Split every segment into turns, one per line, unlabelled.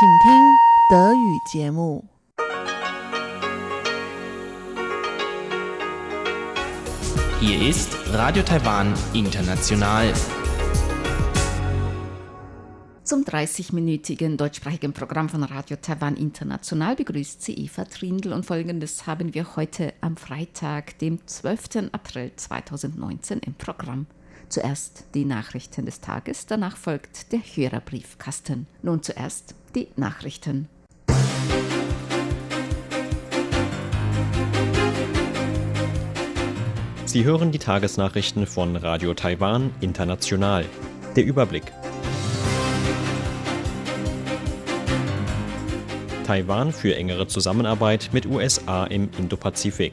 请听德语节目。
Hier ist Radio Taiwan International.
Zum 30-minütigen deutschsprachigen Programm von Radio Taiwan International begrüßt sie Eva Trindl und folgendes haben wir heute am Freitag, dem 12. April 2019 im Programm. Zuerst die Nachrichten des Tages, danach folgt der Hörerbriefkasten. Nun zuerst die Nachrichten.
Sie hören die Tagesnachrichten von Radio Taiwan International. Der Überblick. Taiwan für engere Zusammenarbeit mit USA im Indopazifik.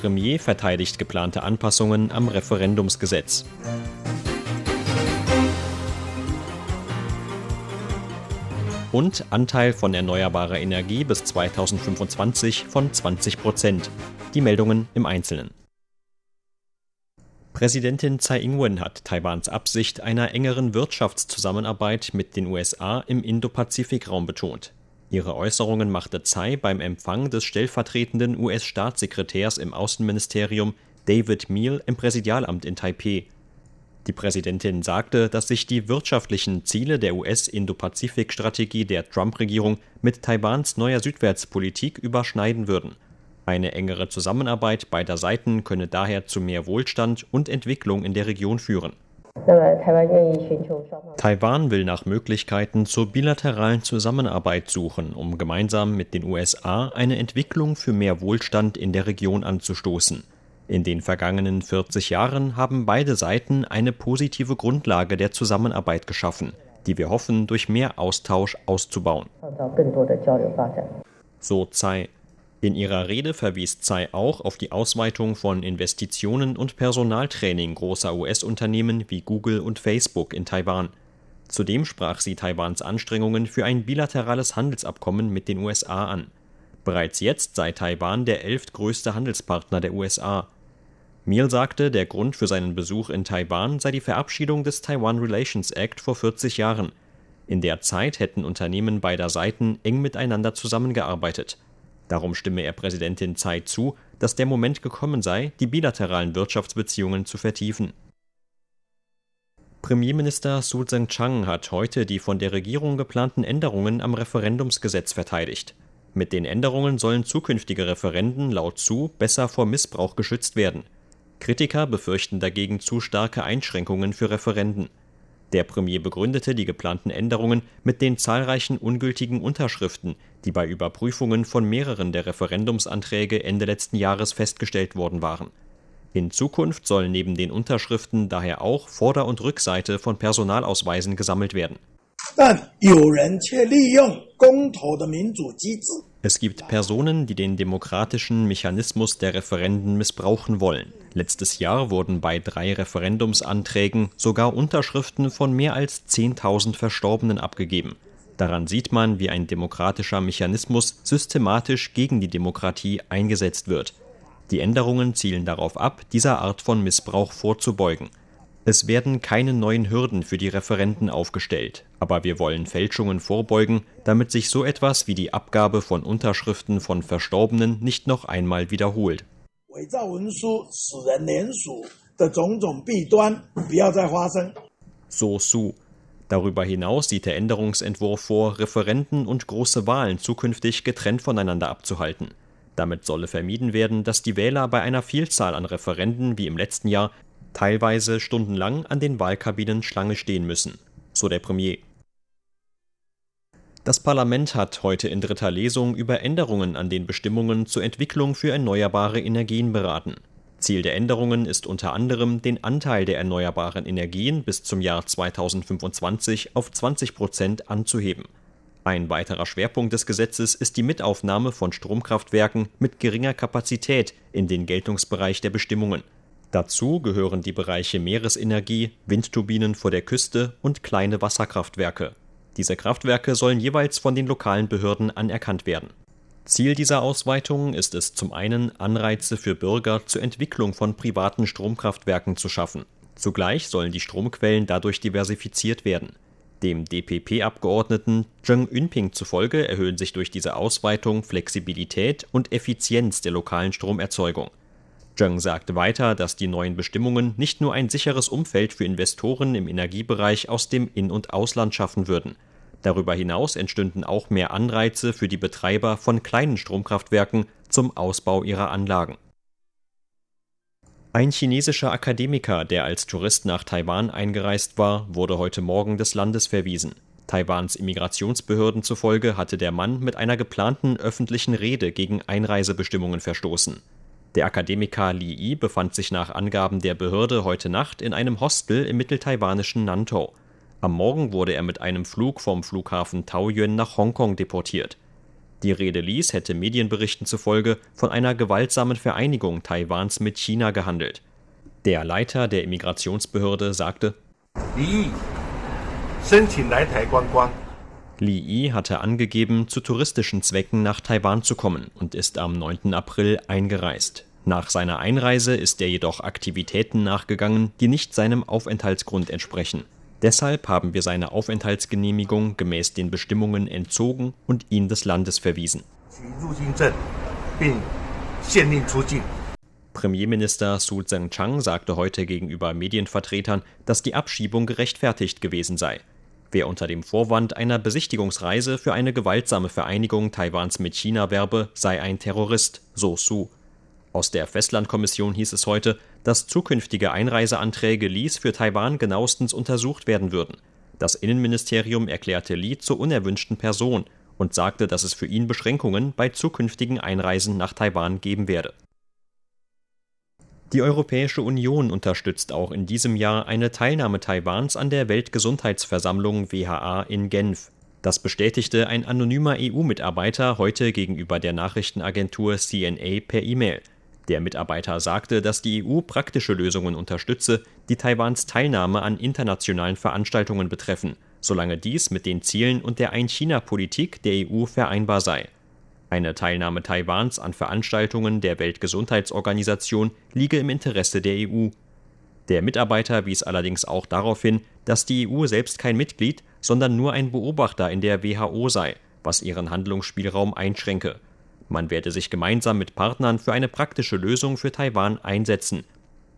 Premier verteidigt geplante Anpassungen am Referendumsgesetz. Und Anteil von erneuerbarer Energie bis 2025 von 20 Prozent. Die Meldungen im Einzelnen. Präsidentin Tsai Ing-wen hat Taiwans Absicht einer engeren Wirtschaftszusammenarbeit mit den USA im Indo-Pazifik-Raum betont. Ihre Äußerungen machte Tsai beim Empfang des stellvertretenden US-Staatssekretärs im Außenministerium David Meal im Präsidialamt in Taipeh. Die Präsidentin sagte, dass sich die wirtschaftlichen Ziele der US-Indo-Pazifik-Strategie der Trump-Regierung mit Taiwans neuer Südwärtspolitik überschneiden würden. Eine engere Zusammenarbeit beider Seiten könne daher zu mehr Wohlstand und Entwicklung in der Region führen. Taiwan will nach Möglichkeiten zur bilateralen Zusammenarbeit suchen, um gemeinsam mit den USA eine Entwicklung für mehr Wohlstand in der Region anzustoßen. In den vergangenen 40 Jahren haben beide Seiten eine positive Grundlage der Zusammenarbeit geschaffen, die wir hoffen, durch mehr Austausch auszubauen. So Tsai. In ihrer Rede verwies Tsai auch auf die Ausweitung von Investitionen und Personaltraining großer US-Unternehmen wie Google und Facebook in Taiwan. Zudem sprach sie Taiwans Anstrengungen für ein bilaterales Handelsabkommen mit den USA an. Bereits jetzt sei Taiwan der elftgrößte Handelspartner der USA. Miel sagte, der Grund für seinen Besuch in Taiwan sei die Verabschiedung des Taiwan Relations Act vor 40 Jahren. In der Zeit hätten Unternehmen beider Seiten eng miteinander zusammengearbeitet. Darum stimme er Präsidentin Tsai zu, dass der Moment gekommen sei, die bilateralen Wirtschaftsbeziehungen zu vertiefen. Premierminister Su Tseng-Chang hat heute die von der Regierung geplanten Änderungen am Referendumsgesetz verteidigt. Mit den Änderungen sollen zukünftige Referenden laut Su besser vor Missbrauch geschützt werden. Kritiker befürchten dagegen zu starke Einschränkungen für Referenden. Der Premier begründete die geplanten Änderungen mit den zahlreichen ungültigen Unterschriften, die bei Überprüfungen von mehreren der Referendumsanträge Ende letzten Jahres festgestellt worden waren. In Zukunft sollen neben den Unterschriften daher auch Vorder- und Rückseite von Personalausweisen gesammelt werden. Es gibt Personen, die den demokratischen Mechanismus der Referenden missbrauchen wollen. Letztes Jahr wurden bei drei Referendumsanträgen sogar Unterschriften von mehr als 10.000 Verstorbenen abgegeben. Daran sieht man, wie ein demokratischer Mechanismus systematisch gegen die Demokratie eingesetzt wird. Die Änderungen zielen darauf ab, dieser Art von Missbrauch vorzubeugen. Es werden keine neuen Hürden für die Referenden aufgestellt, aber wir wollen Fälschungen vorbeugen, damit sich so etwas wie die Abgabe von Unterschriften von Verstorbenen nicht noch einmal wiederholt. So Su. Darüber hinaus sieht der Änderungsentwurf vor, Referenden und große Wahlen zukünftig getrennt voneinander abzuhalten. Damit solle vermieden werden, dass die Wähler bei einer Vielzahl an Referenden wie im letzten Jahr teilweise stundenlang an den Wahlkabinen Schlange stehen müssen, so der Premier. Das Parlament hat heute in dritter Lesung über Änderungen an den Bestimmungen zur Entwicklung für erneuerbare Energien beraten. Ziel der Änderungen ist unter anderem, den Anteil der erneuerbaren Energien bis zum Jahr 2025 auf 20 Prozent anzuheben. Ein weiterer Schwerpunkt des Gesetzes ist die Mitaufnahme von Stromkraftwerken mit geringer Kapazität in den Geltungsbereich der Bestimmungen. Dazu gehören die Bereiche Meeresenergie, Windturbinen vor der Küste und kleine Wasserkraftwerke. Diese Kraftwerke sollen jeweils von den lokalen Behörden anerkannt werden. Ziel dieser Ausweitung ist es zum einen, Anreize für Bürger zur Entwicklung von privaten Stromkraftwerken zu schaffen. Zugleich sollen die Stromquellen dadurch diversifiziert werden. Dem DPP-Abgeordneten Zheng Yunping zufolge erhöhen sich durch diese Ausweitung Flexibilität und Effizienz der lokalen Stromerzeugung. Zheng sagte weiter, dass die neuen Bestimmungen nicht nur ein sicheres Umfeld für Investoren im Energiebereich aus dem In- und Ausland schaffen würden. Darüber hinaus entstünden auch mehr Anreize für die Betreiber von kleinen Stromkraftwerken zum Ausbau ihrer Anlagen. Ein chinesischer Akademiker, der als Tourist nach Taiwan eingereist war, wurde heute Morgen des Landes verwiesen. Taiwans Immigrationsbehörden zufolge hatte der Mann mit einer geplanten öffentlichen Rede gegen Einreisebestimmungen verstoßen. Der Akademiker Li Yi befand sich nach Angaben der Behörde heute Nacht in einem Hostel im mitteltaiwanischen Nantou. Am Morgen wurde er mit einem Flug vom Flughafen Taoyuan nach Hongkong deportiert. Die Rede Lis hätte Medienberichten zufolge von einer gewaltsamen Vereinigung Taiwans mit China gehandelt. Der Leiter der Immigrationsbehörde sagte, Li Yi hatte angegeben, zu touristischen Zwecken nach Taiwan zu kommen und ist am 9. April eingereist. Nach seiner Einreise ist er jedoch Aktivitäten nachgegangen, die nicht seinem Aufenthaltsgrund entsprechen. Deshalb haben wir seine Aufenthaltsgenehmigung gemäß den Bestimmungen entzogen und ihn des Landes verwiesen. Premierminister Su Tseng-Chang sagte heute gegenüber Medienvertretern, dass die Abschiebung gerechtfertigt gewesen sei. Wer unter dem Vorwand einer Besichtigungsreise für eine gewaltsame Vereinigung Taiwans mit China werbe, sei ein Terrorist, so Su. Aus der Festlandkommission hieß es heute, dass zukünftige Einreiseanträge Lis für Taiwan genauestens untersucht werden würden. Das Innenministerium erklärte Li zur unerwünschten Person und sagte, dass es für ihn Beschränkungen bei zukünftigen Einreisen nach Taiwan geben werde. Die Europäische Union unterstützt auch in diesem Jahr eine Teilnahme Taiwans an der Weltgesundheitsversammlung WHA in Genf. Das bestätigte ein anonymer EU-Mitarbeiter heute gegenüber der Nachrichtenagentur CNA per E-Mail. Der Mitarbeiter sagte, dass die EU praktische Lösungen unterstütze, die Taiwans Teilnahme an internationalen Veranstaltungen betreffen, solange dies mit den Zielen und der Ein-China-Politik der EU vereinbar sei. Eine Teilnahme Taiwans an Veranstaltungen der Weltgesundheitsorganisation liege im Interesse der EU. Der Mitarbeiter wies allerdings auch darauf hin, dass die EU selbst kein Mitglied, sondern nur ein Beobachter in der WHO sei, was ihren Handlungsspielraum einschränke. Man werde sich gemeinsam mit Partnern für eine praktische Lösung für Taiwan einsetzen.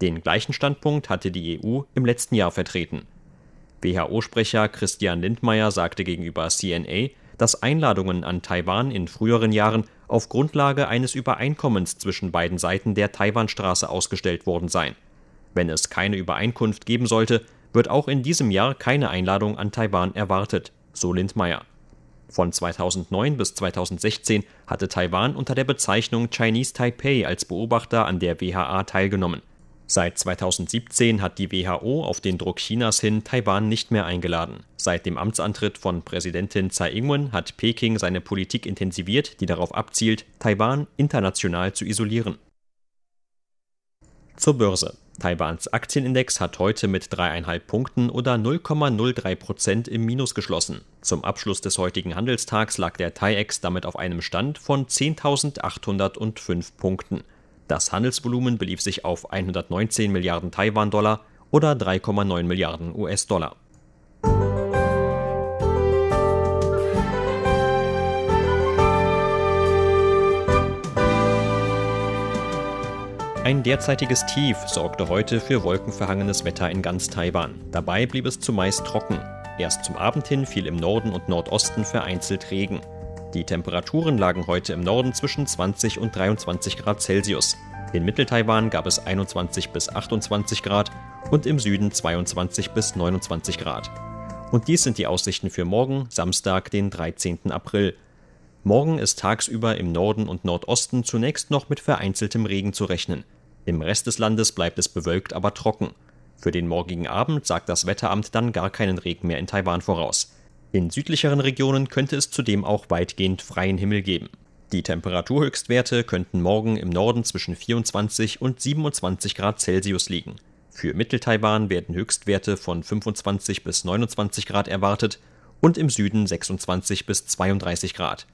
Den gleichen Standpunkt hatte die EU im letzten Jahr vertreten. WHO-Sprecher Christian Lindmeier sagte gegenüber CNA, dass Einladungen an Taiwan in früheren Jahren auf Grundlage eines Übereinkommens zwischen beiden Seiten der Taiwanstraße ausgestellt worden seien. Wenn es keine Übereinkunft geben sollte, wird auch in diesem Jahr keine Einladung an Taiwan erwartet, so Lindmeier. Von 2009 bis 2016 hatte Taiwan unter der Bezeichnung Chinese Taipei als Beobachter an der WHA teilgenommen. Seit 2017 hat die WHO auf den Druck Chinas hin Taiwan nicht mehr eingeladen. Seit dem Amtsantritt von Präsidentin Tsai Ing-wen hat Peking seine Politik intensiviert, die darauf abzielt, Taiwan international zu isolieren. Zur Börse. Taiwans Aktienindex hat heute mit dreieinhalb Punkten oder 0,03 Prozent im Minus geschlossen. Zum Abschluss des heutigen Handelstags lag der TAIEX damit auf einem Stand von 10.805 Punkten. Das Handelsvolumen belief sich auf 119 Milliarden Taiwan-Dollar oder 3,9 Milliarden US-Dollar. Ein derzeitiges Tief sorgte heute für wolkenverhangenes Wetter in ganz Taiwan. Dabei blieb es zumeist trocken. Erst zum Abend hin fiel im Norden und Nordosten vereinzelt Regen. Die Temperaturen lagen heute im Norden zwischen 20 und 23 Grad Celsius. In Mitteltaiwan gab es 21 bis 28 Grad und im Süden 22 bis 29 Grad. Und dies sind die Aussichten für morgen, Samstag, den 13. April. Morgen ist tagsüber im Norden und Nordosten zunächst noch mit vereinzeltem Regen zu rechnen. Im Rest des Landes bleibt es bewölkt, aber trocken. Für den morgigen Abend sagt das Wetteramt dann gar keinen Regen mehr in Taiwan voraus. In südlicheren Regionen könnte es zudem auch weitgehend freien Himmel geben. Die Temperaturhöchstwerte könnten morgen im Norden zwischen 24 und 27 Grad Celsius liegen. Für Mitteltaiwan werden Höchstwerte von 25 bis 29 Grad erwartet und im Süden 26 bis 32 Grad.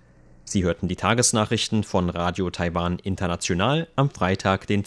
Sie hörten die Tagesnachrichten von Radio Taiwan International am Freitag, den